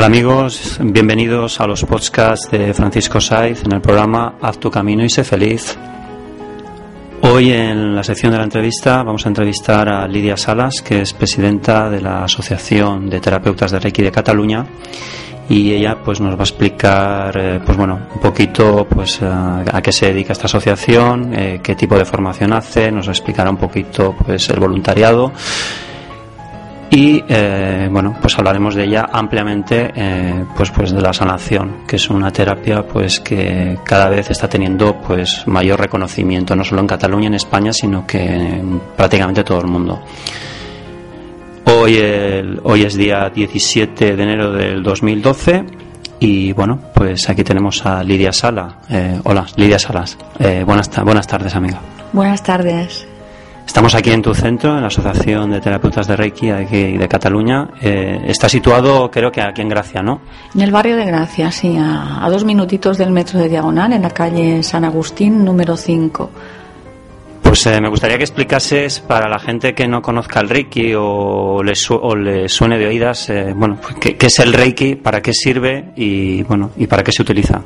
Hola amigos, bienvenidos a los podcasts de Francisco Saiz en el programa Haz tu camino y sé feliz. Hoy en la sección de la entrevista vamos a entrevistar a Lidia Salas, que es presidenta de la Asociación de Terapeutas de Reiki de Cataluña y ella pues nos va a explicar eh, pues bueno un poquito pues a, a qué se dedica esta asociación, eh, qué tipo de formación hace, nos explicará un poquito pues el voluntariado y eh, bueno pues hablaremos de ella ampliamente eh, pues pues de la sanación que es una terapia pues que cada vez está teniendo pues mayor reconocimiento no solo en Cataluña en España sino que en prácticamente todo el mundo. Hoy el, hoy es día 17 de enero del 2012 y bueno pues aquí tenemos a Lidia Sala. Eh, hola Lidia Salas. Buenas buenas tardes amiga. Buenas tardes Estamos aquí en tu centro, en la Asociación de Terapeutas de Reiki aquí de Cataluña. Eh, está situado, creo que aquí en Gracia, ¿no? En el barrio de Gracia, sí, a, a, dos minutitos del metro de Diagonal, en la calle San Agustín, número 5. Pues eh, me gustaría que explicases para la gente que no conozca el Reiki o le, su o le suene de oídas, eh, bueno, ¿qué, ¿qué, es el Reiki, para qué sirve y, bueno, y para qué se utiliza.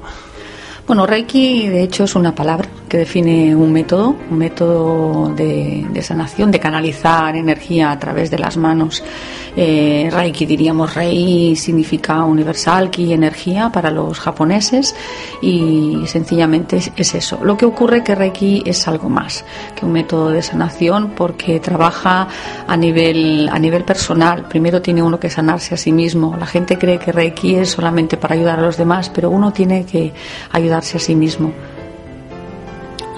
Bueno, Reiki de hecho es una palabra que define un método, un método de, de sanación, de canalizar energía a través de las manos. Eh, Reiki diríamos Rei significa universal, Ki energía para los japoneses y sencillamente es, es, eso. Lo que ocurre que Reiki es algo más que un método de sanación porque trabaja a nivel a nivel personal. Primero tiene uno que sanarse a sí mismo. La gente cree que Reiki es solamente para ayudar a los demás, pero uno tiene que ayudarse a sí mismo.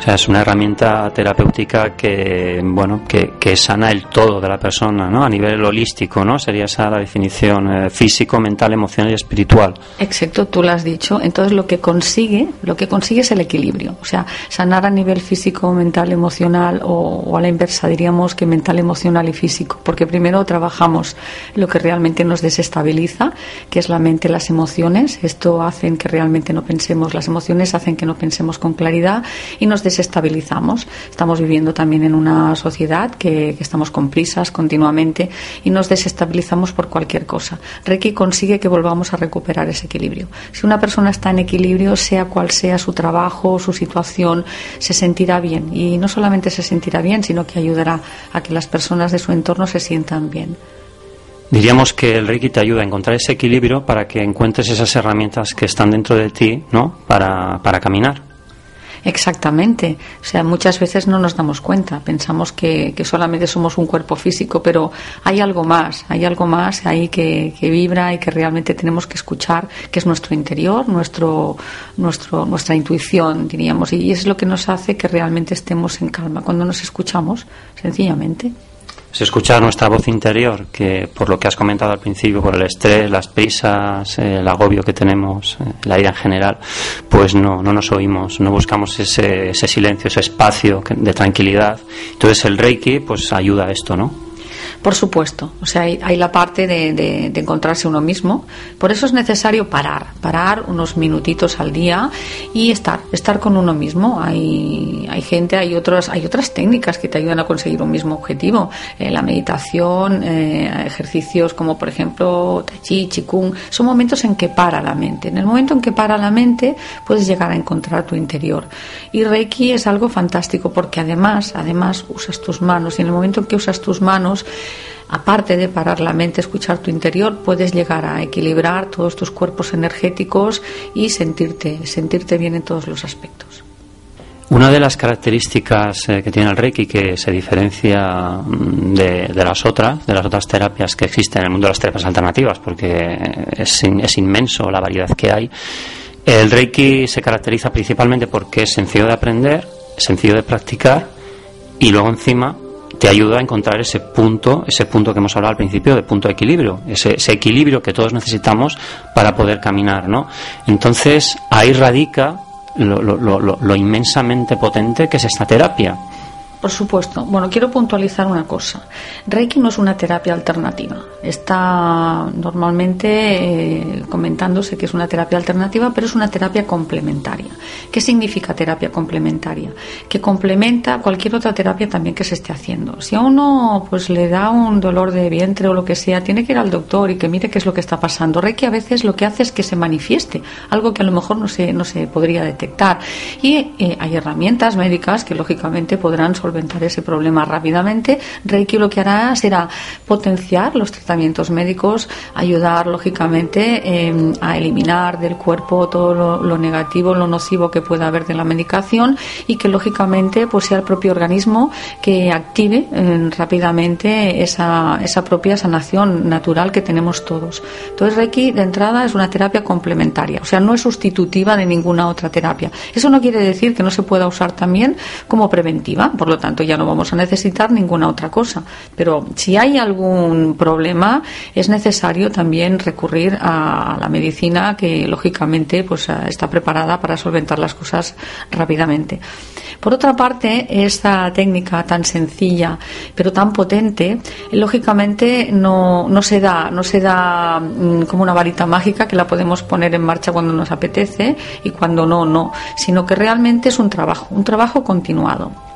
Sea, es una herramienta terapéutica que, bueno, que, que, sana el todo de la persona, ¿no? A nivel holístico, ¿no? Sería esa la definición eh, físico, mental, emocional y espiritual. Exacto, tú lo has dicho. Entonces lo que consigue, lo que consigue es el equilibrio. O sea, sanar a nivel físico, mental, emocional o, o a la inversa diríamos que mental, emocional y físico. Porque primero trabajamos lo que realmente nos desestabiliza, que es la mente, las emociones. Esto hacen que realmente no pensemos, las emociones hacen que no pensemos con claridad y nos desestabilizamos. Estamos viviendo también en una sociedad que, que, estamos con prisas continuamente y nos desestabilizamos por cualquier cosa. Reiki consigue que volvamos a recuperar ese equilibrio. Si una persona está en equilibrio, sea cual sea su trabajo, su situación, se sentirá bien. Y no solamente se sentirá bien, sino que ayudará a que las personas de su entorno se sientan bien. Diríamos que el Reiki te ayuda a encontrar ese equilibrio para que encuentres esas herramientas que están dentro de ti, ¿no? Para, para caminar. Exactamente. O sea, muchas veces no nos damos cuenta. Pensamos que, que, solamente somos un cuerpo físico, pero hay algo más, hay algo más ahí que, que, vibra y que realmente tenemos que escuchar, que es nuestro interior, nuestro, nuestro, nuestra intuición, diríamos. Y es lo que nos hace que realmente estemos en calma cuando nos escuchamos, sencillamente es escuchar nuestra voz interior, que por lo que has comentado al principio, por el estrés, las prisas, eh, el agobio que tenemos, eh, la ira en general, pues no, no nos oímos, no buscamos ese, ese silencio, ese espacio de tranquilidad. Entonces el Reiki pues ayuda a esto, ¿no? Por supuesto, o sea, hay, la parte de, encontrarse uno mismo. Por eso es necesario parar, parar unos minutitos al día y estar, estar con uno mismo. Hay, hay gente, hay otras, hay otras técnicas que te ayudan a conseguir un mismo objetivo. Eh, la meditación, eh, ejercicios como por ejemplo Tai Chi, Qigong, son momentos en que para la mente. En el momento en que para la mente, puedes llegar a encontrar tu interior. Y Reiki es algo fantástico porque además, además usas tus manos y en el momento en que usas tus manos aparte de parar la mente, escuchar tu interior, puedes llegar a equilibrar todos tus cuerpos energéticos y sentirte, sentirte bien en todos los aspectos. Una de las características eh, que tiene el Reiki que se diferencia mm, de, las otras, de las otras terapias que existen en el mundo de las terapias alternativas, porque es, es inmenso la variedad que hay, el Reiki se caracteriza principalmente porque es sencillo de aprender, sencillo de practicar y luego encima te ayuda a encontrar ese punto, ese punto que hemos hablado al principio de punto de equilibrio, ese, equilibrio que todos necesitamos para poder caminar, ¿no? Entonces ahí radica lo, lo inmensamente potente que es esta terapia. Por supuesto. Bueno, quiero puntualizar una cosa. Reiki no es una terapia alternativa. Está normalmente eh, comentándose que es una terapia alternativa, pero es una terapia complementaria. ¿Qué significa terapia complementaria? Que complementa cualquier otra terapia también que se esté haciendo. Si a uno pues le da un dolor de vientre o lo que sea, tiene que ir al doctor y que mire qué es lo que está pasando. Reiki a veces lo que hace es que se manifieste, algo que a lo mejor no se, no se podría detectar. Y eh, hay herramientas médicas que lógicamente podrán solventar ese problema rápidamente, Reiki lo que hará será potenciar los tratamientos médicos, ayudar lógicamente em, a eliminar del cuerpo todo lo, negativo, lo nocivo que pueda haber de la medicación y que lógicamente pues sea el propio organismo que active em, rápidamente esa, esa propia sanación natural que tenemos todos. Entonces Reiki de entrada es una terapia complementaria, o sea, no es sustitutiva de ninguna otra terapia. Eso no quiere decir que no se pueda usar también como preventiva, por lo tanto ya no vamos a necesitar ninguna otra cosa. Pero si hay algún problema, es necesario también recurrir a la medicina que lógicamente pues está preparada para solventar las cosas rápidamente. Por otra parte, esta técnica tan sencilla pero tan potente, lógicamente no, no se da, no se da mm, como una varita mágica que la podemos poner en marcha cuando nos apetece y cuando no, no, sino que realmente es un trabajo, un trabajo continuado.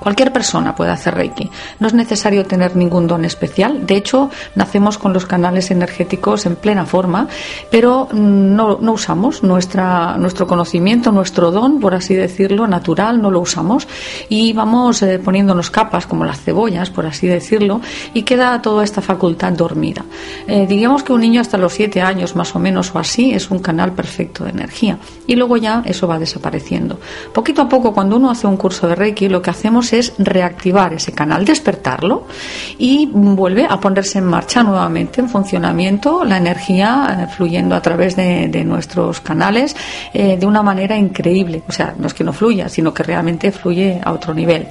Cualquier persona puede hacer Reiki. No es necesario tener ningún don especial. De hecho, nacemos con los canales energéticos en plena forma, pero no, no usamos nuestra, nuestro conocimiento, nuestro don, por así decirlo, natural, no lo usamos. Y vamos eh, poniéndonos capas, como las cebollas, por así decirlo, y queda toda esta facultad dormida. Eh, diríamos que un niño hasta los siete años, más o menos, o así, es un canal perfecto de energía. Y luego ya eso va desapareciendo. Poquito a poco, cuando uno hace un curso de Reiki, lo que hacemos es reactivar ese canal, despertarlo y vuelve a ponerse en marcha nuevamente, en funcionamiento, la energía eh, fluyendo a través de, nuestros canales eh, de una manera increíble. O sea, no es que no fluya, sino que realmente fluye a otro nivel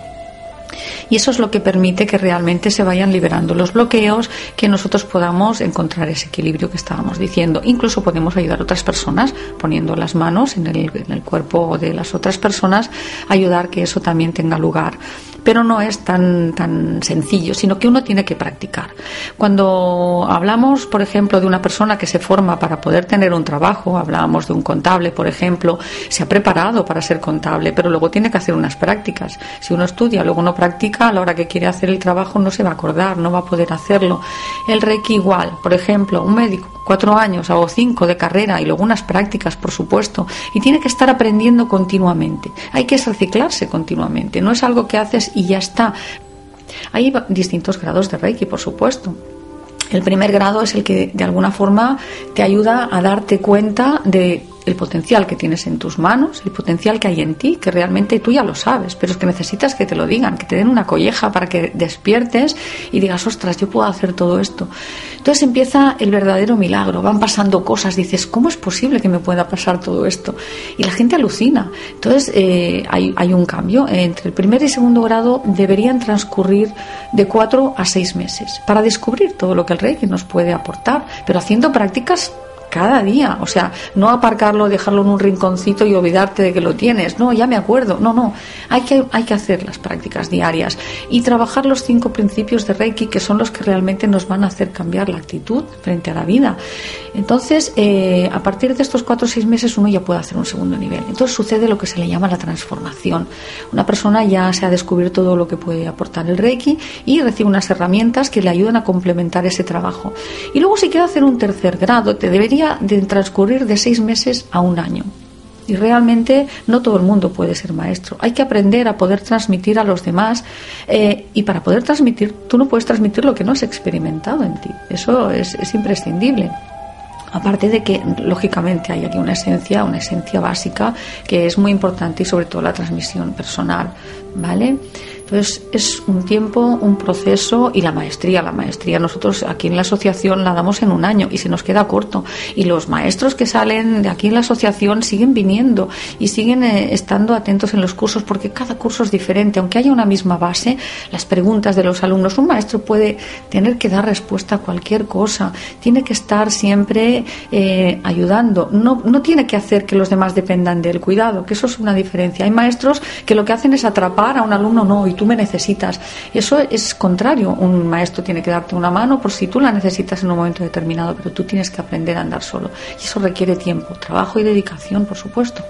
y eso es lo que permite que realmente se vayan liberando los bloqueos, que nosotros podamos encontrar ese equilibrio que estábamos diciendo. Incluso podemos ayudar a otras personas poniendo las manos en el, en el cuerpo de las otras personas, ayudar que eso también tenga lugar pero no es tan, tan sencillo, sino que uno tiene que practicar. Cuando hablamos, por ejemplo, de una persona que se forma para poder tener un trabajo, hablábamos de un contable, por ejemplo, se ha preparado para ser contable, pero luego tiene que hacer unas prácticas. Si uno estudia, luego no practica, a la hora que quiere hacer el trabajo no se va a acordar, no va a poder hacerlo. El Reiki igual, por ejemplo, un médico cuatro años o cinco de carrera y luego unas prácticas, por supuesto, y tiene que estar aprendiendo continuamente. Hay que reciclarse continuamente, no es algo que haces y ya está. Hay distintos grados de Reiki, por supuesto. El primer grado es el que de alguna forma te ayuda a darte cuenta de el potencial que tienes en tus manos, el potencial que hay en ti, que realmente tú ya lo sabes, pero es que necesitas que te lo digan, que te den una colleja para que despiertes y digas, ostras, yo puedo hacer todo esto. Entonces empieza el verdadero milagro, van pasando cosas, dices, ¿cómo es posible que me pueda pasar todo esto? Y la gente alucina. Entonces eh, hay, hay un cambio. Entre el primer y segundo grado deberían transcurrir de cuatro a seis meses para descubrir todo lo que el Reiki nos puede aportar, pero haciendo prácticas cada día. O sea, no aparcarlo, dejarlo en un rinconcito y olvidarte de que lo tienes. No, ya me acuerdo. No, no. Hay que, hay que hacer las prácticas diarias y trabajar los cinco principios de Reiki que son los que realmente nos van a hacer cambiar la actitud frente a la vida. Entonces, eh, a partir de estos cuatro o seis meses uno ya puede hacer un segundo nivel. Entonces sucede lo que se le llama la transformación. Una persona ya se ha descubierto todo lo que puede aportar el Reiki y recibe unas herramientas que le ayudan a complementar ese trabajo. Y luego si quiere hacer un tercer grado, te debería de transcurrir de seis meses a un año. Y realmente no todo el mundo puede ser maestro. Hay que aprender a poder transmitir a los demás. Eh, y para poder transmitir, tú no puedes transmitir lo que no has experimentado en ti. Eso es, es imprescindible. Aparte de que, lógicamente, hay aquí una esencia, una esencia básica que es muy importante y sobre todo la transmisión personal, ¿vale? Entonces es un tiempo, un proceso y la maestría. La maestría nosotros aquí en la asociación la damos en un año y se nos queda corto. Y los maestros que salen de aquí en la asociación siguen viniendo y siguen eh, estando atentos en los cursos porque cada curso es diferente. Aunque haya una misma base, las preguntas de los alumnos, un maestro puede tener que dar respuesta a cualquier cosa. Tiene que estar siempre eh, ayudando. No, no tiene que hacer que los demás dependan del cuidado, que eso es una diferencia. Hay maestros que lo que hacen es atrapar a un alumno, no, y tú me necesitas. Eso es contrario. Un maestro tiene que darte una mano por si tú la necesitas en un momento determinado, pero tú tienes que aprender a andar solo. Y eso requiere tiempo, trabajo y dedicación, por supuesto.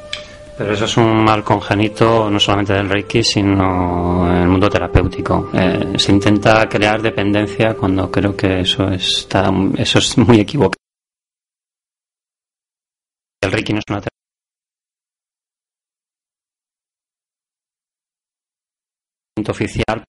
Pero eso es un mal congénito no solamente del Reiki, sino en el mundo terapéutico. Eh, se intenta crear dependencia cuando creo que eso está, eso es muy equivocado. El Reiki no es una oficial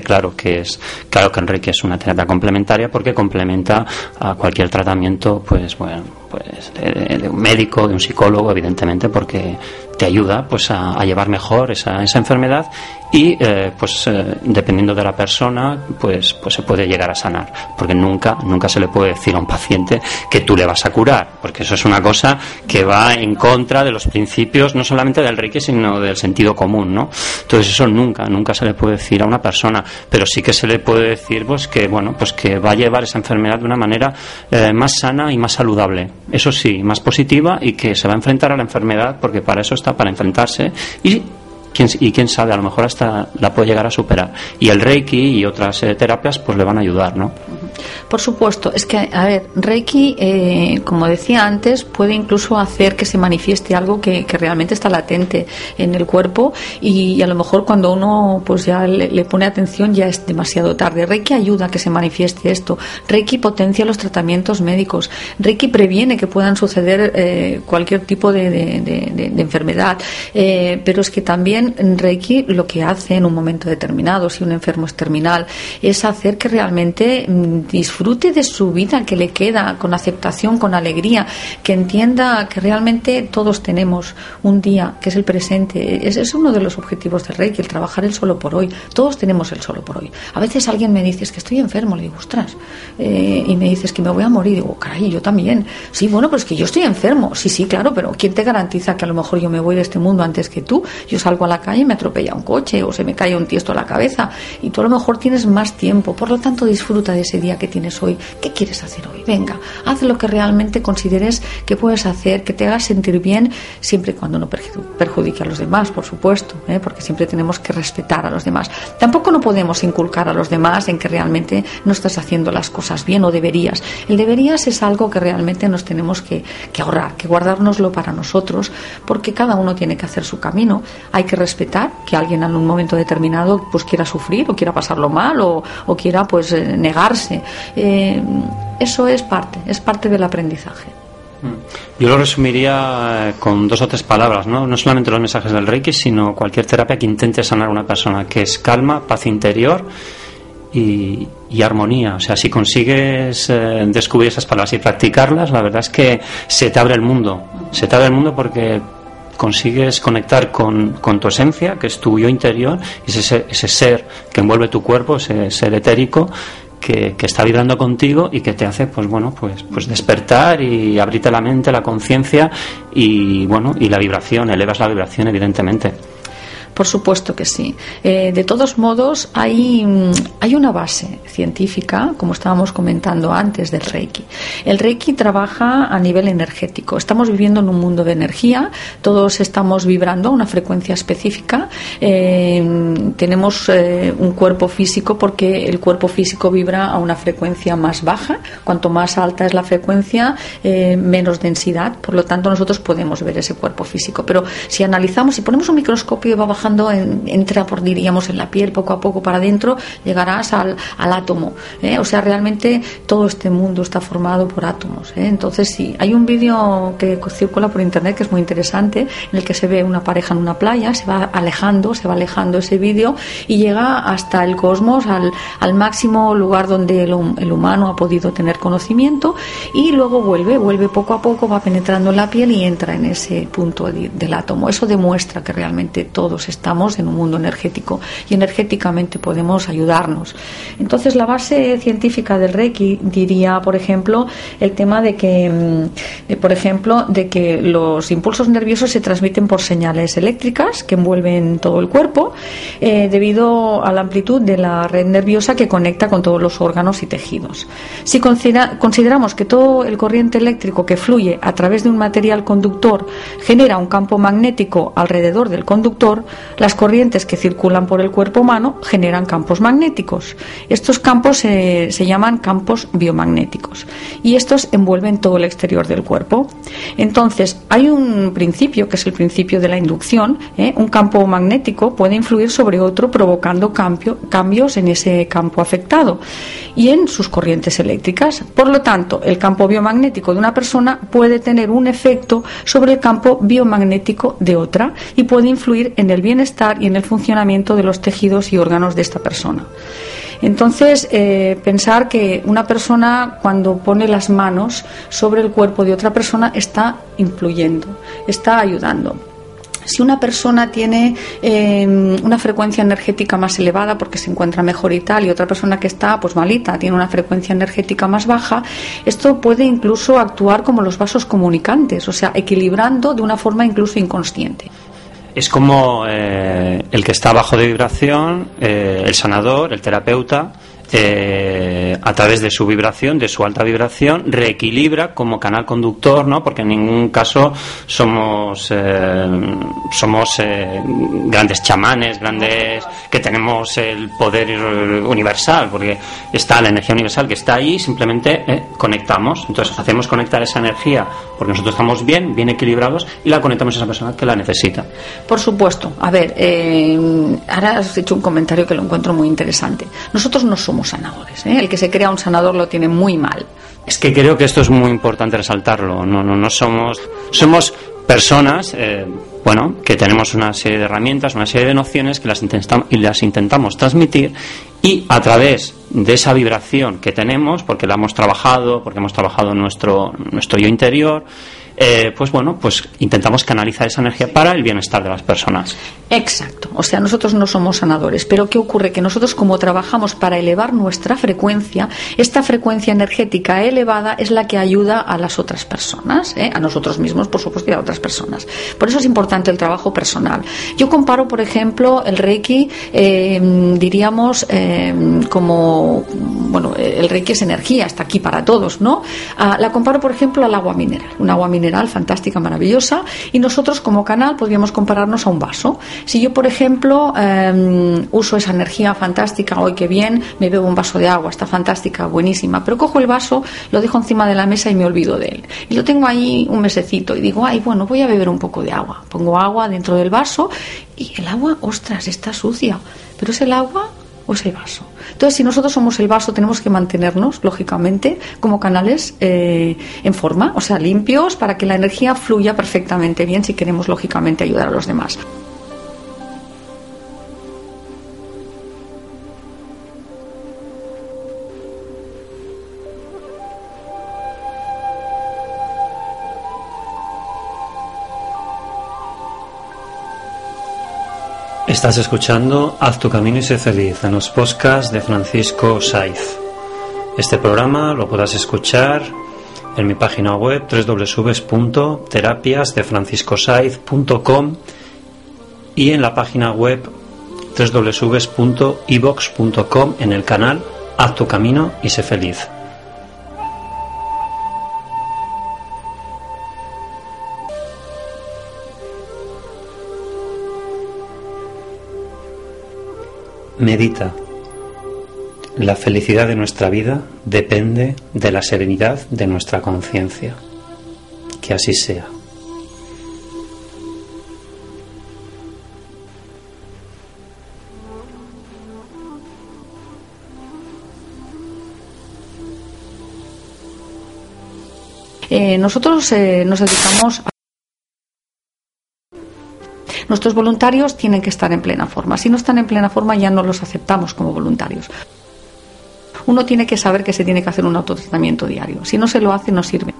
claro que es claro que Enrique es una terapia complementaria porque complementa a cualquier tratamiento pues bueno pues de, un médico de un psicólogo evidentemente porque te ayuda pues a, llevar mejor esa, esa enfermedad y eh, pues eh, dependiendo de la persona pues pues se puede llegar a sanar. Porque nunca nunca se le puede decir a un paciente que tú le vas a curar. Porque eso es una cosa que va en contra de los principios no solamente del Reiki sino del sentido común no entonces eso nunca nunca se le puede decir a una persona. Pero sí que se le puede decir pues que bueno pues que va a llevar esa enfermedad de una manera eh, más sana y más saludable. Eso sí más positiva y que se va a enfrentar a la enfermedad porque para eso está para enfrentarse y y quién sabe, a lo mejor hasta la puede llegar a superar. Y el Reiki y otras eh, terapias pues le van a ayudar, ¿no? Por supuesto, es que, a ver, Reiki, eh, como decía antes, puede incluso hacer que se manifieste algo que, realmente está latente en el cuerpo y, a lo mejor cuando uno pues ya le, pone atención ya es demasiado tarde. Reiki ayuda a que se manifieste esto. Reiki potencia los tratamientos médicos. Reiki previene que puedan suceder eh, cualquier tipo de, enfermedad. pero es que también Reiki lo que hace en un momento determinado, si un enfermo es terminal, es hacer que realmente mm, disfrute de su vida que le queda con aceptación, con alegría, que entienda que realmente todos tenemos un día, que es el presente. Ese es uno de los objetivos de Reiki, el trabajar el solo por hoy. Todos tenemos el solo por hoy. A veces alguien me dice que estoy enfermo, le digo, ostras, eh, y me dices que me voy a morir, digo, caray, yo también. Sí, bueno, pues que yo estoy enfermo. Sí, sí, claro, pero ¿quién te garantiza que a lo mejor yo me voy de este mundo antes que tú? Yo salgo a la calle y me atropella un coche o se me cae un tiesto a la cabeza y tú a lo mejor tienes más tiempo, por lo tanto disfruta de ese día que tienes hoy. ¿Qué quieres hacer hoy? Venga, haz lo que realmente consideres que puedes hacer, que te haga sentir bien, siempre y cuando no perjudique a los demás, por supuesto, ¿eh? porque siempre tenemos que respetar a los demás. Tampoco no podemos inculcar a los demás en que realmente no estás haciendo las cosas bien o deberías. El deberías es algo que realmente nos tenemos que, que ahorrar, que guardárnoslo para nosotros, porque cada uno tiene que hacer su camino. Hay que respetar que alguien en un momento determinado pues quiera sufrir o quiera pasarlo mal o, quiera pues eh, negarse. Eh, eso es parte, es parte del aprendizaje. Mm. Yo lo resumiría eh, con dos o tres palabras, ¿no? No solamente los mensajes del Reiki, sino cualquier terapia que intente sanar a una persona, que es calma, paz interior y, armonía. O sea, si consigues descubrir esas palabras y practicarlas, la verdad es que se te abre el mundo. Se te abre el mundo porque consigues conectar con, con, tu esencia, que es tu yo interior, ese, ese ser que envuelve tu cuerpo, ese ser etérico, que, que, está vibrando contigo y que te hace pues bueno pues pues despertar y abrirte la mente la conciencia y bueno y la vibración elevas la vibración evidentemente Por supuesto que sí. Eh, de todos modos, hay, mm, hay una base científica, como estábamos comentando antes, del Reiki. El Reiki trabaja a nivel energético. Estamos viviendo en un mundo de energía, todos estamos vibrando a una frecuencia específica. Eh, tenemos eh, un cuerpo físico porque el cuerpo físico vibra a una frecuencia más baja. Cuanto más alta es la frecuencia, menos densidad. Por lo tanto, nosotros podemos ver ese cuerpo físico. Pero si analizamos, si ponemos un microscopio y va bajando entra por, diríamos, en la piel poco a poco para adentro, llegarás al, átomo. ¿eh? O sea, realmente todo este mundo está formado por átomos. ¿eh? Entonces, sí, hay un vídeo que circula por internet que es muy interesante, en el que se ve una pareja en una playa, se va alejando, se va alejando ese vídeo y llega hasta el cosmos, al, al máximo lugar donde el, el, humano ha podido tener conocimiento y luego vuelve, vuelve poco a poco, va penetrando en la piel y entra en ese punto del átomo. Eso demuestra que realmente todos estamos en un mundo energético y energéticamente podemos ayudarnos. Entonces, la base científica del Reiki diría, por ejemplo, el tema de que, mm, por ejemplo, de que los impulsos nerviosos se transmiten por señales eléctricas que envuelven todo el cuerpo eh, debido a la amplitud de la red nerviosa que conecta con todos los órganos y tejidos. Si consideramos que todo el corriente eléctrico que fluye a través de un material conductor genera un campo magnético alrededor del conductor, las corrientes que circulan por el cuerpo humano generan campos magnéticos. Estos campos se, llaman campos biomagnéticos y estos envuelven todo el exterior del cuerpo. Entonces, hay un principio que es el principio de la inducción. ¿eh? Un campo magnético puede influir sobre otro provocando cambios en ese campo afectado y en sus corrientes eléctricas. Por lo tanto, el campo biomagnético de una persona puede tener un efecto sobre el campo biomagnético de otra y puede influir en el bienestar estar y en el funcionamiento de los tejidos y órganos de esta persona. Entonces, eh, pensar que una persona cuando pone las manos sobre el cuerpo de otra persona está influyendo, está ayudando. Si una persona tiene em, una frecuencia energética más elevada porque se encuentra mejor y tal, y otra persona que está pues malita tiene una frecuencia energética más baja, esto puede incluso actuar como los vasos comunicantes, o sea, equilibrando de una forma incluso inconsciente es como eh, el que está bajo de vibración, eh, el sanador, el terapeuta, eh, a través de su vibración, de su alta vibración, reequilibra como canal conductor, ¿no? Porque en ningún caso somos eh, somos eh, grandes chamanes, grandes que tenemos el poder universal, porque está la energía universal que está ahí, simplemente conectamos. Entonces hacemos conectar esa energía porque nosotros estamos bien, bien equilibrados y la conectamos a esa persona que la necesita. Por supuesto. A ver, ahora has hecho un comentario que lo encuentro muy interesante. Nosotros no somos sanadores. ¿eh? El que se crea un sanador lo tiene muy mal. Es que creo que esto es muy importante resaltarlo. No, no, no somos, somos personas, eh, bueno, que tenemos una serie de herramientas, una serie de nociones que las, intentamos, y las intentamos transmitir y a través de esa vibración que tenemos, porque la hemos trabajado, porque hemos trabajado nuestro, nuestro yo interior, eh, pues bueno, pues intentamos canalizar esa energía para el bienestar de las personas. Exacto, o sea, nosotros no somos sanadores, pero ¿qué ocurre? Que nosotros como trabajamos para elevar nuestra frecuencia, esta frecuencia energética elevada es la que ayuda a las otras personas, ¿eh? a nosotros mismos, por supuesto, y a otras personas. Por eso es importante el trabajo personal. Yo comparo, por ejemplo, el Reiki, eh, diríamos, como, bueno, el Reiki es energía, está aquí para todos, ¿no? Ah, la comparo, por ejemplo, al agua mineral, un agua mineral fantástica, maravillosa, y nosotros como canal podríamos compararnos a un vaso. Si yo, por ejemplo, em, uso esa energía fantástica, hoy que bien, me bebo un vaso de agua, está fantástica, buenísima, pero cojo el vaso, lo dejo encima de la mesa y me olvido de él. Y lo tengo ahí un mesecito y digo, ay, bueno, voy a beber un poco de agua. Pongo agua dentro del vaso y el agua, ostras, está sucia. Pero es el agua o ese vaso. Entonces, si nosotros somos el vaso, tenemos que mantenernos, lógicamente, como canales eh, en forma, o sea, limpios, para que la energía fluya perfectamente bien si queremos, lógicamente, ayudar a los demás. Estás escuchando Haz tu camino y sé feliz en los podcasts de Francisco Saiz. Este programa lo podrás escuchar en mi página web www.terapiasdefranciscosaiz.com y en la página web www.evox.com en el canal Haz tu camino y sé feliz. Medita. La felicidad de nuestra vida depende de la serenidad de nuestra conciencia. Que así sea. Eh, nosotros eh, nos dedicamos a Nuestros voluntarios tienen que estar en plena forma. Si no están en plena forma ya no los aceptamos como voluntarios. Uno tiene que saber que se tiene que hacer un autotratamiento diario. Si no se lo hace, no sirve.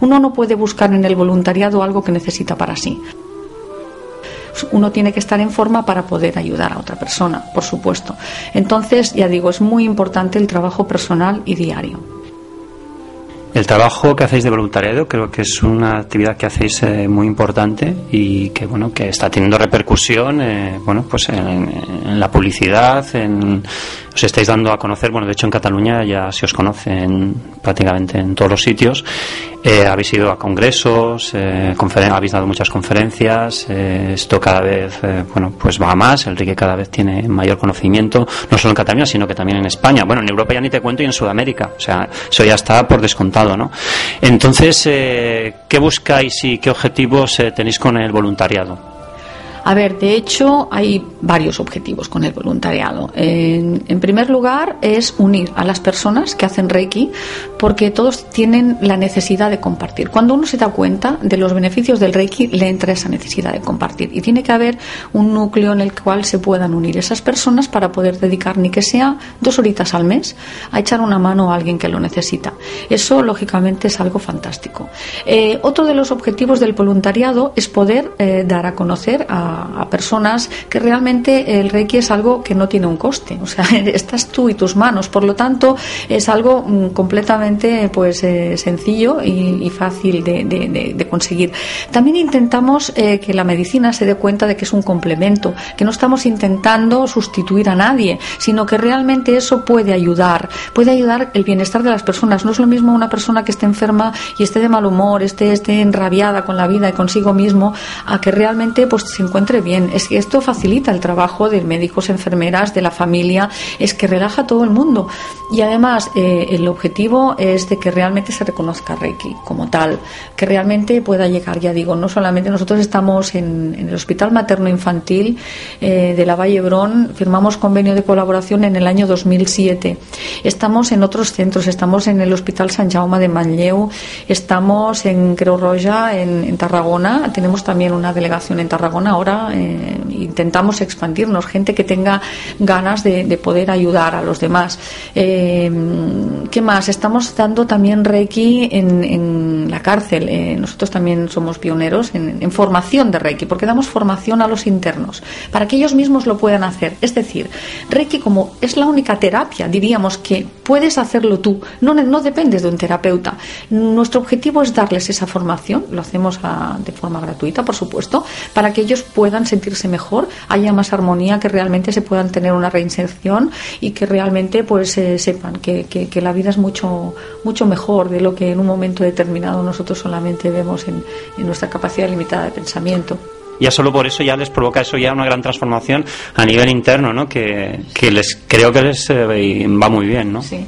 Uno no puede buscar en el voluntariado algo que necesita para sí. Uno tiene que estar en forma para poder ayudar a otra persona, por supuesto. Entonces, ya digo, es muy importante el trabajo personal y diario. El trabajo que hacéis de voluntariado creo que es una actividad que hacéis eh, muy importante y que bueno que está teniendo repercusión eh, bueno pues en, la publicidad en os estáis dando a conocer bueno de hecho en Cataluña ya se os conocen prácticamente en todos los sitios eh, habéis ido a congresos habéis dado muchas conferencias esto cada vez bueno pues va a más Enrique cada vez tiene mayor conocimiento no solo en Cataluña sino que también en España bueno en Europa ya ni te cuento y en Sudamérica o sea eso ya está por descontado entonces, eh, ¿qué buscáis y qué objetivos eh, tenéis con el voluntariado? A ver, de hecho, hay varios objetivos con el voluntariado. En, primer lugar, es unir a las personas que hacen Reiki, porque todos tienen la necesidad de compartir. Cuando uno se da cuenta de los beneficios del Reiki, le entra esa necesidad de compartir. Y tiene que haber un núcleo en el cual se puedan unir esas personas para poder dedicar, ni que sea dos horitas al mes, a echar una mano a alguien que lo necesita. Eso, lógicamente, es algo fantástico. Eh, otro de los objetivos del voluntariado es poder eh, dar a conocer a a, personas que realmente el Reiki es algo que no tiene un coste, o sea, estás tú y tus manos, por lo tanto es algo mm, completamente pues eh, sencillo y, fácil de, conseguir. También intentamos eh, que la medicina se dé cuenta de que es un complemento, que no estamos intentando sustituir a nadie, sino que realmente eso puede ayudar, puede ayudar el bienestar de las personas. No es lo mismo una persona que esté enferma y esté de mal humor, esté, esté enrabiada con la vida y consigo mismo, a que realmente pues se encuentre bien. Es que esto facilita el trabajo de médicos, enfermeras, de la familia, es que relaja a todo el mundo. Y además, eh, el objetivo es de que realmente se reconozca Reiki como tal, que realmente pueda llegar, ya digo, no solamente nosotros estamos en, el Hospital Materno Infantil eh, de la Valle Brón, firmamos convenio de colaboración en el año 2007. Estamos en otros centros, estamos en el Hospital San Jaume de Manlleu, estamos en Creu Roja, en, en Tarragona, tenemos también una delegación en Tarragona ahora eh, intentamos expandirnos, gente que tenga ganas de, poder ayudar a los demás. Eh, ¿Qué más? Estamos dando también Reiki en, la cárcel. Eh, nosotros también somos pioneros en, formación de Reiki, porque damos formación a los internos, para que ellos mismos lo puedan hacer. Es decir, Reiki como es la única terapia, diríamos que puedes hacerlo tú, no, no dependes de un terapeuta. Nuestro objetivo es darles esa formación, lo hacemos de forma gratuita, por supuesto, para que ellos puedan puedan sentirse mejor, haya más armonía, que realmente se puedan tener una reinserción y que realmente pues eh, sepan que, que, la vida es mucho, mucho mejor de lo que en un momento determinado nosotros solamente vemos en, en nuestra capacidad limitada de pensamiento ya solo por eso ya les provoca eso ya una gran transformación a nivel interno, ¿no? Que, que les creo que les eh, va muy bien, ¿no? Sí.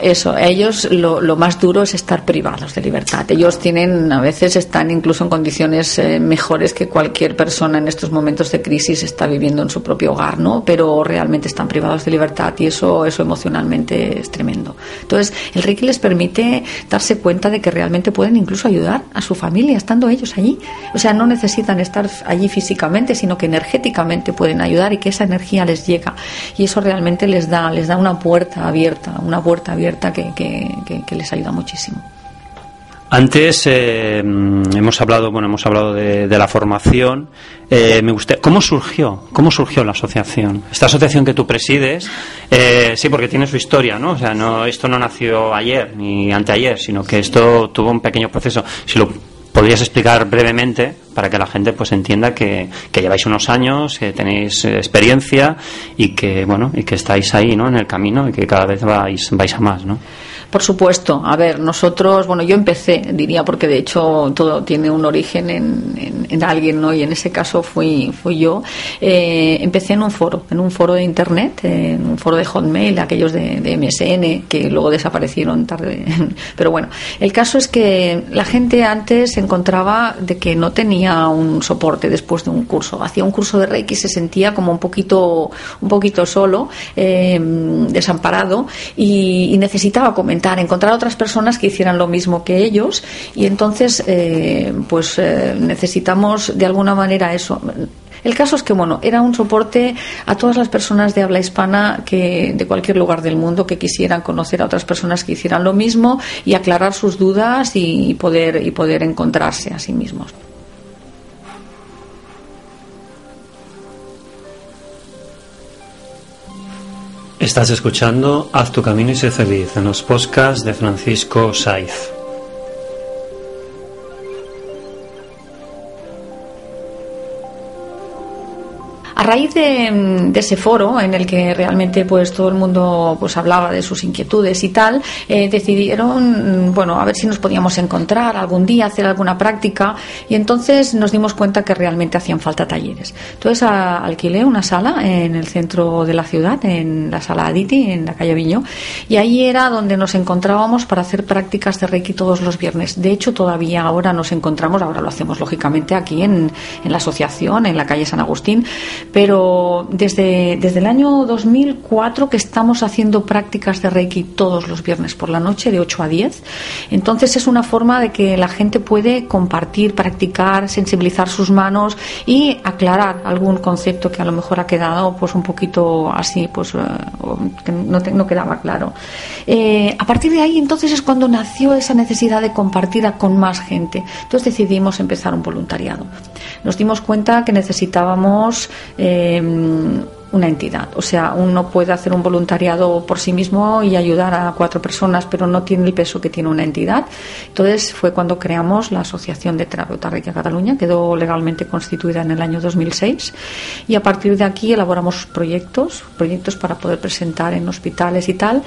Eso, ellos lo, más duro es estar privados de libertad. Ellos tienen, a veces están incluso en condiciones eh, mejores que cualquier persona en estos momentos de crisis está viviendo en su propio hogar, ¿no? Pero realmente están privados de libertad y eso, eso emocionalmente es tremendo. Entonces, el Reiki les permite darse cuenta de que realmente pueden incluso ayudar a su familia estando ellos allí. O sea, no necesitan estar allí físicamente, sino que energéticamente pueden ayudar y que esa energía les llega. Y eso realmente les da, les da una puerta abierta, una puerta abierta que, que, les ayuda muchísimo. Antes eh, hemos hablado, bueno, hemos hablado de, la formación. Eh, me gusta, ¿cómo surgió? ¿Cómo surgió la asociación? Esta asociación que tú presides, eh, sí, porque tiene su historia, ¿no? O sea, no, esto no nació ayer ni anteayer, sino que esto tuvo un pequeño proceso. Si lo podrías explicar brevemente para que la gente pues entienda que, lleváis unos años, que tenéis eh, experiencia y que bueno y que estáis ahí, ¿no? En el camino y que cada vez vais vais a más, ¿no? Por supuesto. A ver, nosotros, bueno, yo empecé, diría, porque de hecho todo tiene un origen en, alguien, ¿no? Y en ese caso fui, fui yo. Eh, empecé en un foro, en un foro de Internet, en un foro de Hotmail, aquellos de, MSN, que luego desaparecieron tarde. Pero bueno, el caso es que la gente antes se encontraba de que no tenía un soporte después de un curso. Hacía un curso de Reiki y se sentía como un poquito, un poquito solo, eh, desamparado y, y necesitaba comentar encontrar otras personas que hicieran lo mismo que ellos y entonces eh, pues eh, necesitamos de alguna manera eso. El caso es que, bueno, era un soporte a todas las personas de habla hispana que, de cualquier lugar del mundo que quisieran conocer a otras personas que hicieran lo mismo y aclarar sus dudas y poder, y poder encontrarse a sí mismos. Estás escuchando Haz tu camino y sé feliz en los podcasts de Francisco Saiz. Raíz de, ese foro en el que realmente pues todo el mundo pues hablaba de sus inquietudes y tal, eh, decidieron bueno a ver si nos podíamos encontrar algún día hacer alguna práctica y entonces nos dimos cuenta que realmente hacían falta talleres. Entonces alquilé una sala en el centro de la ciudad, en la sala Aditi, en la calle Viño, y ahí era donde nos encontrábamos para hacer prácticas de Reiki todos los viernes. De hecho todavía ahora nos encontramos, ahora lo hacemos lógicamente aquí en, en la asociación, en la calle San Agustín pero desde, desde el año 2004 que estamos haciendo prácticas de Reiki todos los viernes por la noche de 8 a 10. Entonces es una forma de que la gente puede compartir, practicar, sensibilizar sus manos y aclarar algún concepto que a lo mejor ha quedado pues un poquito así, pues eh, que no, no quedaba claro. Eh, a partir de ahí entonces es cuando nació esa necesidad de compartir con más gente. Entonces decidimos empezar un voluntariado. Nos dimos cuenta que necesitábamos eh, una entidad. O sea, uno puede hacer un voluntariado por sí mismo y ayudar a cuatro personas, pero no tiene el peso que tiene una entidad. Entonces fue cuando creamos la Asociación de Terapeutas Reiki Cataluña, quedó legalmente constituida en el año 2006 y a partir de aquí elaboramos proyectos, proyectos para poder presentar en hospitales y tal.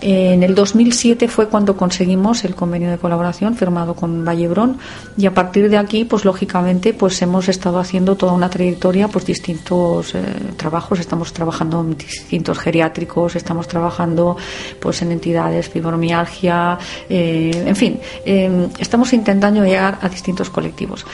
En el 2007 fue cuando conseguimos el convenio de colaboración firmado con Vallebrón y a partir de aquí, pues lógicamente, pues hemos estado haciendo toda una trayectoria, pues distintos eh, trabajos estamos trabajando en distintos geriátricos, estamos trabajando pues en entidades, fibromialgia, eh, en fin, eh, estamos intentando llegar a distintos colectivos.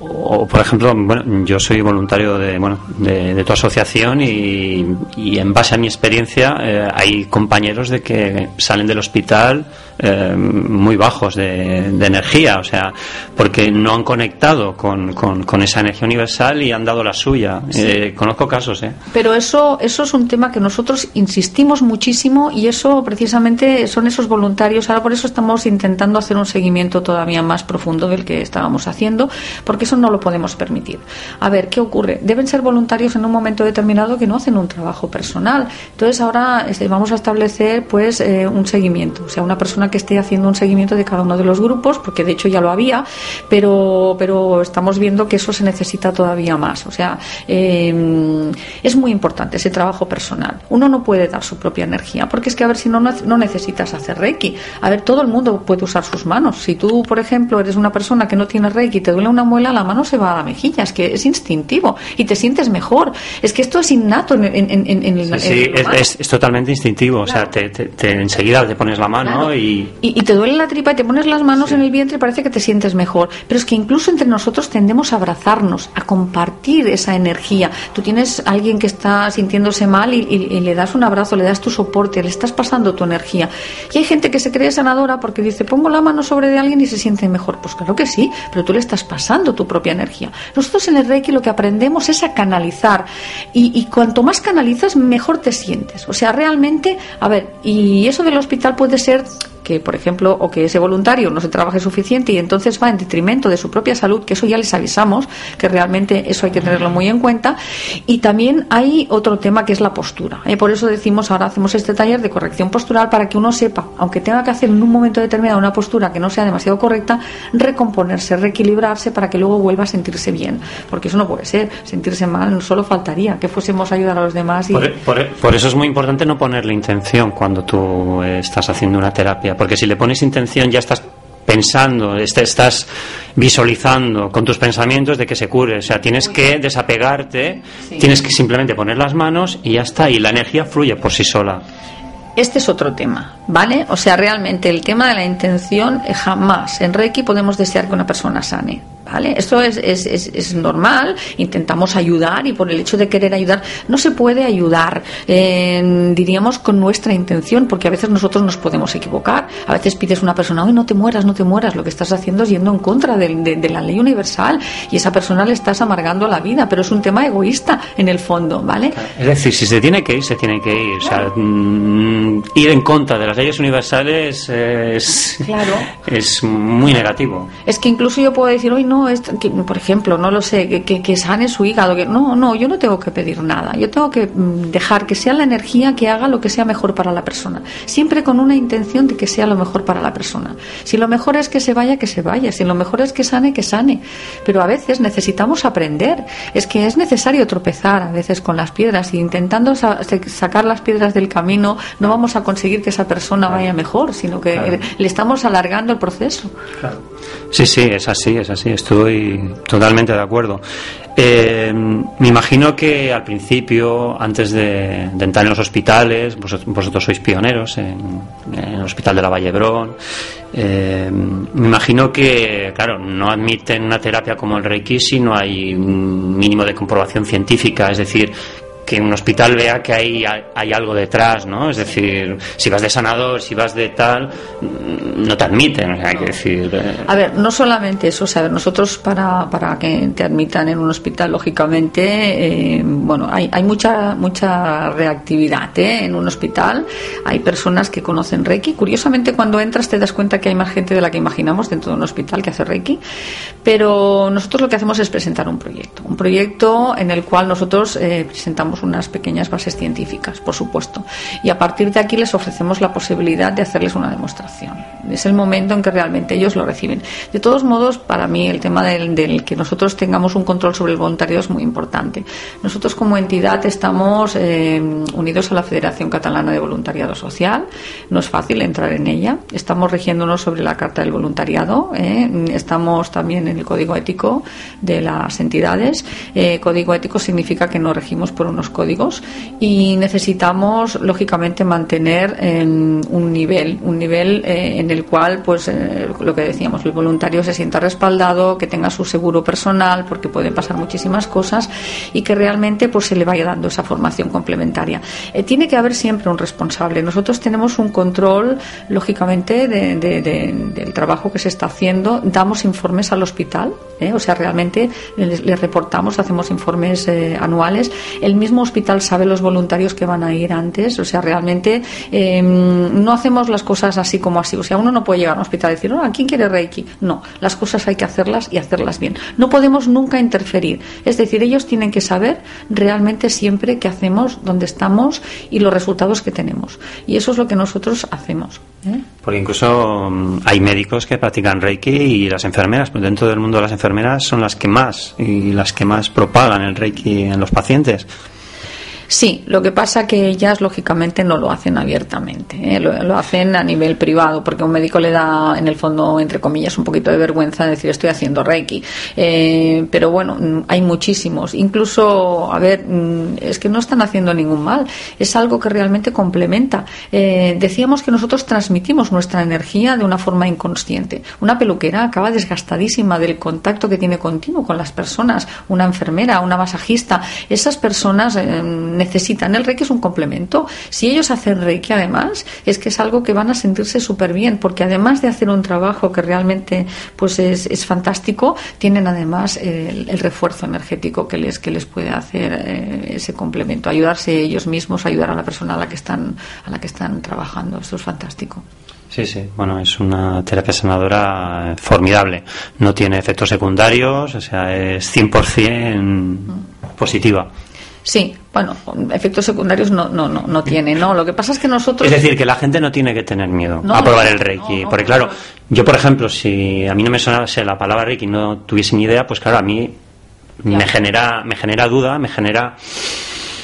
O, por ejemplo, bueno, yo soy voluntario de, bueno, de, tu asociación y, en base a mi experiencia eh, hay compañeros de que salen del hospital eh, muy bajos de, energía, o sea, porque no han conectado con, con, esa energía universal y han dado la suya. Eh, conozco casos, ¿eh? Pero eso, eso es un tema que nosotros insistimos muchísimo y eso precisamente son esos voluntarios. Ahora por eso estamos intentando hacer un seguimiento todavía más profundo del que estábamos haciendo, porque eso no lo podemos permitir. A ver, ¿qué ocurre? Deben ser voluntarios en un momento determinado que no hacen un trabajo personal. Entonces ahora este, vamos a establecer pues eh, un seguimiento, o sea, una persona que esté haciendo un seguimiento de cada uno de los grupos, porque de hecho ya lo había, pero, pero estamos viendo que eso se necesita todavía más. O sea, em, es muy importante ese trabajo personal. Uno no puede dar su propia energía, porque es que a ver si no, no necesitas hacer Reiki. A ver, todo el mundo puede usar sus manos. Si tú, por ejemplo, eres una persona que no tiene Reiki y te duele una muela, la mano se va a la mejilla. Es que es instintivo y te sientes mejor. Es que esto es innato en, el Sí, es, totalmente instintivo. O sea, te, enseguida te pones la mano y y, te duele la tripa y te pones las manos en el vientre y parece que te sientes mejor. Pero es que incluso entre nosotros tendemos a abrazarnos, a compartir esa energía. Tú tienes a alguien que está sintiéndose mal y, le das un abrazo, le das tu soporte, le estás pasando tu energía. Y hay gente que se cree sanadora porque dice, pongo la mano sobre de alguien y se siente mejor. Pues claro que sí, pero tú le estás pasando tu propia energía. Nosotros en el Reiki lo que aprendemos es a canalizar. Y, y cuanto más canalizas, mejor te sientes. O sea, realmente, a ver, y eso del hospital puede ser que, por ejemplo, o que ese voluntario no se trabaje suficiente y entonces va en detrimento de su propia salud, que eso ya les avisamos, que realmente eso hay que tenerlo muy en cuenta. Y también hay otro tema que es la postura. ¿eh? Por eso decimos, ahora hacemos este taller de corrección postural para que uno sepa, aunque tenga que hacer en un momento determinado una postura que no sea demasiado correcta, recomponerse, reequilibrarse para que luego vuelva a sentirse bien. Porque eso no puede ser, sentirse mal, solo faltaría que fuésemos a ayudar a los demás. Y... Por, eso es muy importante no ponerle intención cuando tú estás haciendo una terapia, porque si le pones intención ya estás pensando, este, estás visualizando con tus pensamientos de que se cure. O sea, tienes que desapegarte, tienes que simplemente poner las manos y ya está, y la energía fluye por sí sola. Este es otro tema, ¿vale? O sea, realmente el tema de la intención eh, jamás en Reiki podemos desear que una persona sane. ¿Vale? Esto es, es, es, normal, intentamos ayudar y por el hecho de querer ayudar no se puede ayudar, diríamos, con nuestra intención, porque a veces nosotros nos podemos equivocar. A veces pides a una persona, hoy no te mueras, no te mueras, lo que estás haciendo es yendo en contra de, la ley universal y esa persona le estás amargando la vida, pero es un tema egoísta en el fondo, ¿vale? Es decir, si se tiene que ir, se tiene que ir. O sea, mm, ir en contra de las leyes universales es, claro. es muy negativo. Es que incluso yo puedo decir, hoy no por ejemplo, no lo sé, que, que, sane su hígado. Que, no, no, yo no tengo que pedir nada. Yo tengo que mm, dejar que sea la energía que haga lo que sea mejor para la persona. Siempre con una intención de que sea lo mejor para la persona. Si lo mejor es que se vaya, que se vaya. Si lo mejor es que sane, que sane. Pero a veces necesitamos aprender. Es que es necesario tropezar a veces con las piedras y intentando sacar las piedras del camino no vamos a conseguir que esa persona vaya mejor, sino que le estamos alargando el proceso. Sí, sí, es así, es así. Estoy totalmente de acuerdo. Eh, me imagino que al principio, antes de, entrar en los hospitales, vosotros, sois pioneros en, el Hospital de la Vallebrón. Eh, me imagino que, claro, no admiten una terapia como el Reiki si no hay mínimo de comprobación científica, es decir, que un hospital vea que hay, hay algo detrás, ¿no? Es decir, si vas de sanador, si vas de tal, no te admiten, o sea, hay que decir... Eh. A ver, no solamente eso, o sea, nosotros para, para que te admitan en un hospital, lógicamente, eh, bueno, hay, hay mucha, mucha reactividad ¿eh? en un hospital, hay personas que conocen Reiki, curiosamente cuando entras te das cuenta que hay más gente de la que imaginamos dentro de un hospital que hace Reiki, pero nosotros lo que hacemos es presentar un proyecto, un proyecto en el cual nosotros presentamos unas pequeñas bases científicas, por supuesto. Y a partir de aquí les ofrecemos la posibilidad de hacerles una demostración. Es el momento en que realmente ellos lo reciben. De todos modos, para mí el tema del, que nosotros tengamos un control sobre el voluntariado es muy importante. Nosotros como entidad estamos eh, unidos a la Federación Catalana de Voluntariado Social. No es fácil entrar en ella. Estamos rigiéndonos sobre la Carta del Voluntariado. Eh. Estamos también en el Código Ético de las entidades. Eh, código ético significa que nos regimos por unos códigos y necesitamos lógicamente mantener un nivel, un nivel eh, en el cual pues eh, lo que decíamos, el voluntario se sienta respaldado, que tenga su seguro personal porque pueden pasar muchísimas cosas y que realmente pues se le vaya dando esa formación complementaria. Eh, tiene que haber siempre un responsable. Nosotros tenemos un control lógicamente del trabajo que se está haciendo, damos informes al hospital, o sea, realmente les, reportamos, hacemos informes anuales. El mismo hospital sabe los voluntarios que van a ir antes. O sea, realmente em, no hacemos las cosas así como así. O sea, uno no puede llegar a un hospital y decir, ¿a quién quiere Reiki? No, las cosas hay que hacerlas y hacerlas bien. No podemos nunca interferir. Es decir, ellos tienen que saber realmente siempre qué hacemos, dónde estamos y los resultados que tenemos. Y eso es lo que nosotros hacemos. ¿eh? Porque incluso mm, hay médicos que practican Reiki y las enfermeras, pues dentro del mundo las enfermeras son las que más y las que más propagan el Reiki en los pacientes. Sí, lo que pasa que ellas lógicamente no lo hacen abiertamente, ¿eh? lo, hacen a nivel privado, porque un médico le da, en el fondo, entre comillas, un poquito de vergüenza decir estoy haciendo Reiki. Eh, pero bueno, hay muchísimos. Incluso, a ver, mm, es que no están haciendo ningún mal, es algo que realmente complementa. Eh, decíamos que nosotros transmitimos nuestra energía de una forma inconsciente. Una peluquera acaba desgastadísima del contacto que tiene continuo con las personas, una enfermera, una masajista, esas personas necesitan. El Reiki es un complemento. Si ellos hacen Reiki, además, es que es algo que van a sentirse súper bien, porque además de hacer un trabajo que realmente pues es, es fantástico, tienen además el, refuerzo energético que les, que les puede hacer eh, ese complemento. Ayudarse ellos mismos, ayudar a la persona a la que están, a la que están trabajando. Esto es fantástico. Sí, sí, bueno, es una terapia sanadora formidable. No tiene efectos secundarios, o sea, es 100% positiva. Sí, bueno, efectos secundarios no, no, no, no tiene, ¿no? Lo que pasa es que nosotros... Es decir, que la gente no tiene que tener miedo a probar el Reiki. porque claro, yo por ejemplo, si a mí no me sonase la palabra Reiki y no tuviese ni idea, pues claro, a mí me genera, me genera duda, me genera...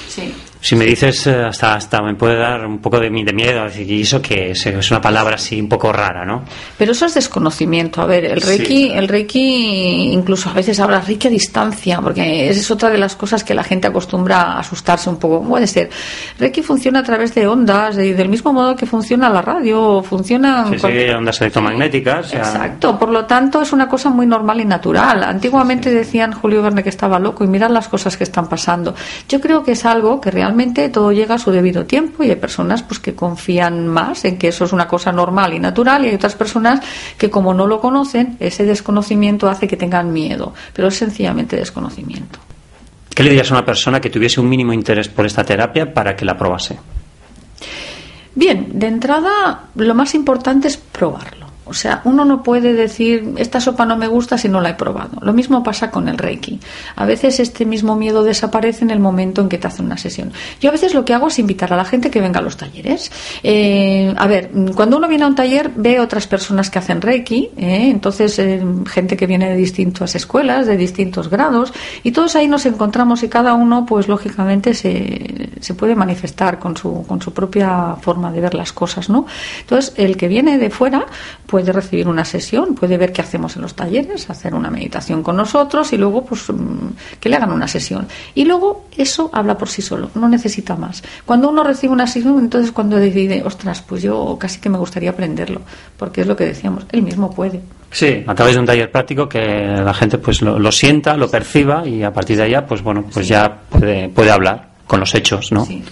Sí. Si me dices, eh, hasta, hasta me puede dar un poco de, de miedo, y eso que es, es, una palabra así un poco rara, ¿no? Pero eso es desconocimiento. A ver, el Reiki, el Reiki incluso a veces habla Reiki a distancia, porque esa es otra de las cosas que la gente acostumbra a asustarse un poco. Puede ser. Reiki funciona a través de ondas, y del mismo modo que funciona la radio, funciona. Sí, sí, ondas electromagnéticas. Exacto, por lo tanto es una cosa muy normal y natural. Antiguamente decían Julio Verne que estaba loco y mirad las cosas que están pasando. Yo creo que es algo que realmente todo llega a su debido tiempo y hay personas pues que confían más en que eso es una cosa normal y natural y hay otras personas que como no lo conocen, ese desconocimiento hace que tengan miedo, pero es sencillamente desconocimiento. ¿Qué le dirías a una persona que tuviese un mínimo interés por esta terapia para que la probase? Bien, de entrada lo más importante es probarlo. O sea, uno no puede decir, esta sopa no me gusta si no la he probado. Lo mismo pasa con el Reiki. A veces este mismo miedo desaparece en el momento en que te hacen una sesión. Yo a veces lo que hago es invitar a la gente que venga a los talleres. Eh, a ver, cuando uno viene a un taller ve otras personas que hacen Reiki, eh, entonces eh, gente que viene de distintas escuelas, de distintos grados, y todos ahí nos encontramos y cada uno, pues lógicamente, se, se puede manifestar con su, con su propia forma de ver las cosas, ¿no? Entonces, el que viene de fuera, pues puede recibir una sesión, puede ver qué hacemos en los talleres, hacer una meditación con nosotros y luego pues mm, que le hagan una sesión. Y luego eso habla por sí solo, no necesita más. Cuando uno recibe una sesión, entonces cuando decide, ostras, pues yo casi que me gustaría aprenderlo, porque es lo que decíamos, él mismo puede. Sí, a través de un taller práctico que la gente pues lo, sienta, lo perciba y a partir de allá pues bueno, pues ya puede, puede hablar con los hechos, ¿no? Sí.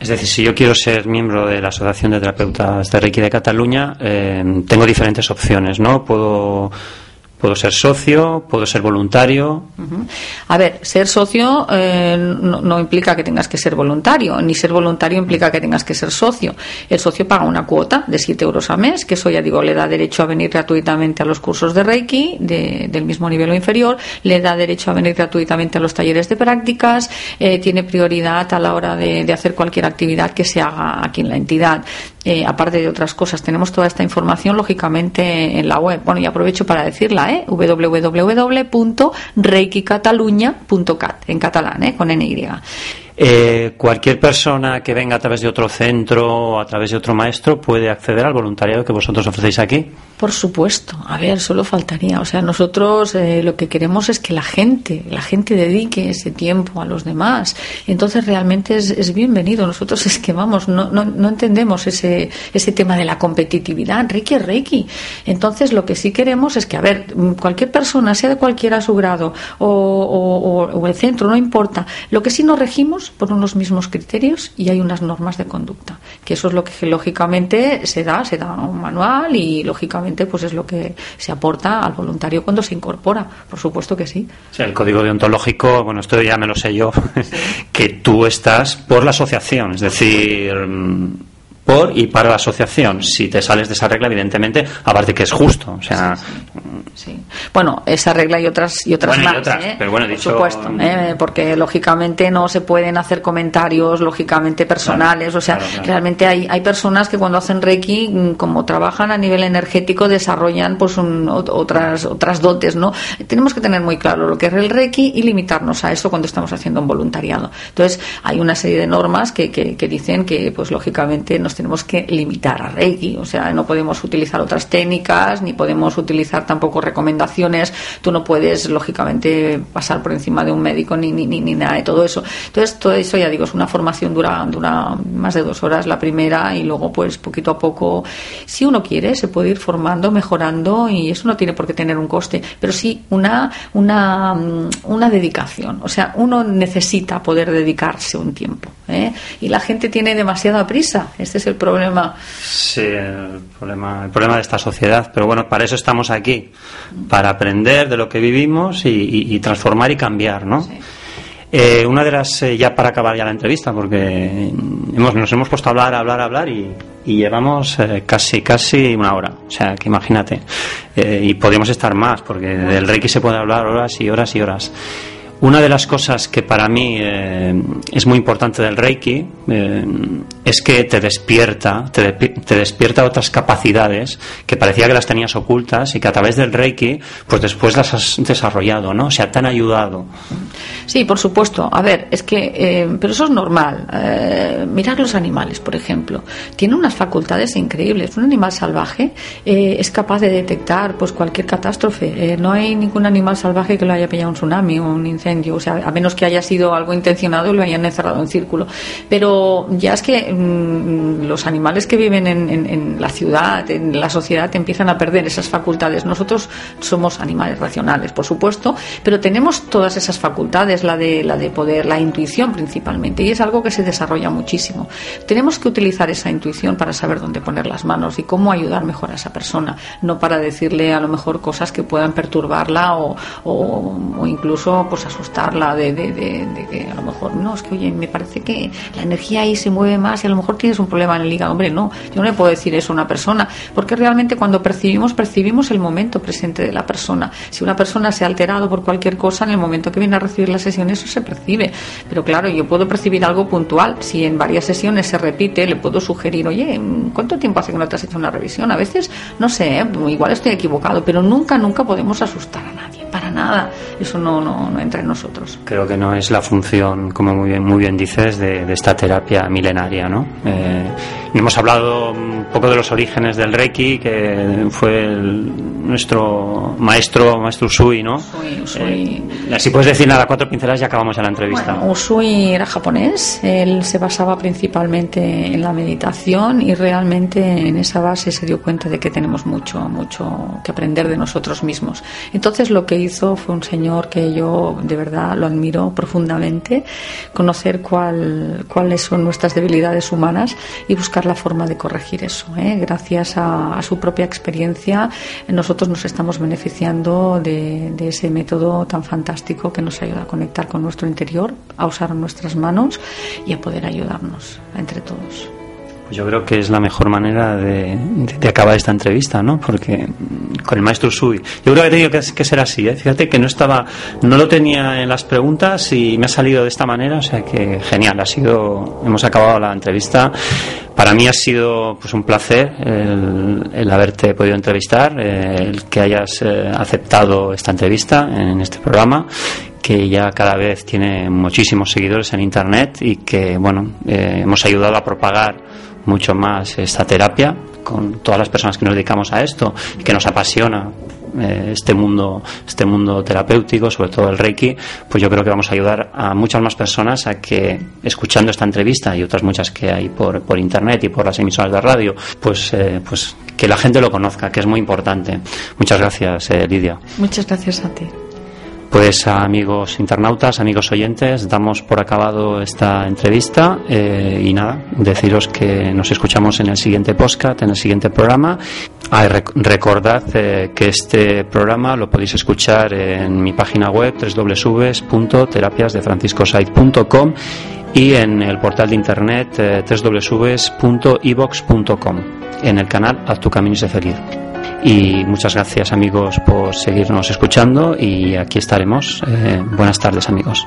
Es decir, si yo quiero ser miembro de la Asociación de Terapeutas de Reiki de Cataluña, eh, tengo diferentes opciones, ¿no? Puedo Puedo ser socio, puedo ser voluntario. A ver, ser socio eh, no, implica que tengas que ser voluntario, ni ser voluntario implica que tengas que ser socio. El socio paga una cuota de 7 euros al mes, que eso ya digo, le da derecho a venir gratuitamente a los cursos de Reiki del mismo nivel o inferior, le da derecho a venir gratuitamente a los talleres de prácticas, eh, tiene prioridad a la hora de, de hacer cualquier actividad que se haga aquí en la entidad. Eh, aparte de otras cosas. Tenemos toda esta información, lógicamente, en la web. Bueno, y aprovecho para decirla, ¿eh? www.reikicataluña.cat, en catalán, ¿eh? con NY. Eh, cualquier persona que venga a través de otro centro o a través de otro maestro puede acceder al voluntariado que vosotros ofrecéis aquí. Por supuesto. A ver, solo faltaría. O sea, nosotros eh, lo que queremos es que la gente, la gente dedique ese tiempo a los demás. Entonces realmente es, bienvenido. Nosotros es que vamos, no, no, no, entendemos ese, ese tema de la competitividad. Reiki es Reiki. Entonces lo que sí queremos es que, a ver, cualquier persona, sea de cualquiera su grado o, o, o el centro, no importa. Lo que sí nos regimos por unos mismos criterios y hay unas normas de conducta, que eso es lo que lógicamente se da, se da un manual y lógicamente pues es lo que se aporta al voluntario cuando se incorpora, por supuesto que sí. el código deontológico, bueno, esto ya me lo sé yo, que tú estás por la asociación, es decir, por y para la asociación. Si te sales de esa regla, evidentemente, aparte que es justo, o sea, Sí. Bueno, esa regla y otras y otras más, ¿eh? pero bueno, dicho... por supuesto, ¿eh? porque lógicamente no se pueden hacer comentarios lógicamente personales, o sea, realmente hay, hay personas que cuando hacen reiki, mm, como trabajan a nivel energético, desarrollan pues otras otras dotes, ¿no? Tenemos que tener muy claro lo que es el reiki y limitarnos a eso cuando estamos haciendo un voluntariado. Entonces, hay una serie de normas que, que, que dicen que pues lógicamente nos tenemos que limitar a reiki, o sea, no podemos utilizar otras técnicas ni podemos utilizar tampoco recomendaciones, tú no puedes, lógicamente, pasar por encima de un médico ni, ni, ni, nada de todo eso. Entonces, todo eso, ya digo, es una formación dura, dura más de dos horas la primera y luego, pues, poquito a poco, si uno quiere, se puede ir formando, mejorando y eso no tiene por qué tener un coste, pero sí una, una, una dedicación. O sea, uno necesita poder dedicarse un tiempo. ¿eh? Y la gente tiene demasiada prisa. Este es el problema. Sí, el problema, el problema de esta sociedad. Pero bueno, para eso estamos aquí para aprender de lo que vivimos y, transformar y cambiar, ¿no? Eh, una de las, eh, ya para acabar ya la entrevista, porque hemos, nos hemos puesto a hablar, a hablar, a hablar y y llevamos eh, casi, casi una hora. O sea, que imagínate. Eh, y podríamos estar más, porque del Reiki se puede hablar horas y horas y horas. Una de las cosas que para mí eh, es muy importante del Reiki eh, es que te despierta, te, despierta otras capacidades que parecía que las tenías ocultas y que a través del Reiki, pues después las has desarrollado, ¿no? O sea, te ayudado. Sí, por supuesto. A ver, es que, eh, pero eso es normal. mirar los animales, por ejemplo, tienen unas facultades increíbles. Un animal salvaje es capaz de detectar, pues, cualquier catástrofe. no hay ningún animal salvaje que lo haya pillado un tsunami o un incendio o sea, a menos que haya sido algo intencionado y lo hayan encerrado en círculo. Pero ya es que mm, los animales que viven en, la ciudad, en la sociedad, empiezan a perder esas facultades. Nosotros somos animales racionales, por supuesto, pero tenemos todas esas facultades, la de, la de poder, la intuición principalmente, y es algo que se desarrolla muchísimo. Tenemos que utilizar esa intuición para saber dónde poner las manos y cómo ayudar mejor a esa persona, no para decirle a lo mejor cosas que puedan perturbarla o, o, incluso pues asustarla de, de, que a lo mejor, no, es que oye, me parece que la energía ahí se mueve más y a lo mejor tienes un problema en el hígado. Hombre, no, yo no le puedo decir eso a una persona, porque realmente cuando percibimos, percibimos el momento presente de la persona. Si una persona se ha alterado por cualquier cosa, en el momento que viene a recibir la sesión, eso se percibe. Pero claro, yo puedo percibir algo puntual. Si en varias sesiones se repite, le puedo sugerir, oye, ¿cuánto tiempo hace que no te has hecho una revisión? A veces, no sé, ¿eh? igual estoy equivocado, pero nunca, nunca podemos asustar a nadie para nada. Eso no, no, no, entra en nosotros. Creo que no es la función, como muy bien, muy bien dices, de, esta terapia milenaria. ¿no? Eh, hemos hablado un poco de los orígenes del Reiki, que fue nuestro maestro, maestro Usui, ¿no? Usui, Usui. Eh, si puedes decir nada, cuatro pinceladas y acabamos ya la entrevista. Usui era japonés, él se basaba principalmente en la meditación y realmente en esa base se dio cuenta de que tenemos mucho, mucho que aprender de nosotros mismos. Entonces lo que hizo fue un señor que yo de verdad lo admiro profundamente, conocer cuál, cuáles son nuestras debilidades humanas y buscar la forma de corregir eso. ¿eh? Gracias a, su propia experiencia, nosotros nos estamos beneficiando de ese método tan fantástico que nos ayuda a conectar con nuestro interior, a usar nuestras manos y a poder ayudarnos entre todos. Yo creo que es la mejor manera de, acabar esta entrevista, ¿no? Porque con el maestro Sui, yo creo que ha tenido que, ser así, ¿eh? Fíjate que no estaba, no lo tenía en las preguntas y me ha salido de esta manera, o sea que genial, ha sido, hemos acabado la entrevista. Para mí ha sido pues un placer el, haberte podido entrevistar, el que hayas eh, aceptado esta entrevista en este programa que ya cada vez tiene muchísimos seguidores en internet y que bueno eh, hemos ayudado a propagar mucho más esta terapia con todas las personas que nos dedicamos a esto y que nos apasiona eh, este mundo este mundo terapéutico sobre todo el reiki pues yo creo que vamos a ayudar a muchas más personas a que escuchando esta entrevista y otras muchas que hay por, por internet y por las emisoras de radio pues eh, pues que la gente lo conozca que es muy importante. Muchas gracias eh, Lidia. Muchas gracias a ti pues amigos internautas, amigos oyentes, damos por acabado esta entrevista eh, y nada, deciros que nos escuchamos en el siguiente podcast, en el siguiente programa. Ah, recordad eh, que este programa lo podéis escuchar en mi página web www.terapiasdefranciscosaiz.com y en el portal de internet eh, www.evox.com en el canal Haz tu camino y. Y muchas gracias amigos por seguirnos escuchando y aquí estaremos. Eh, buenas tardes amigos.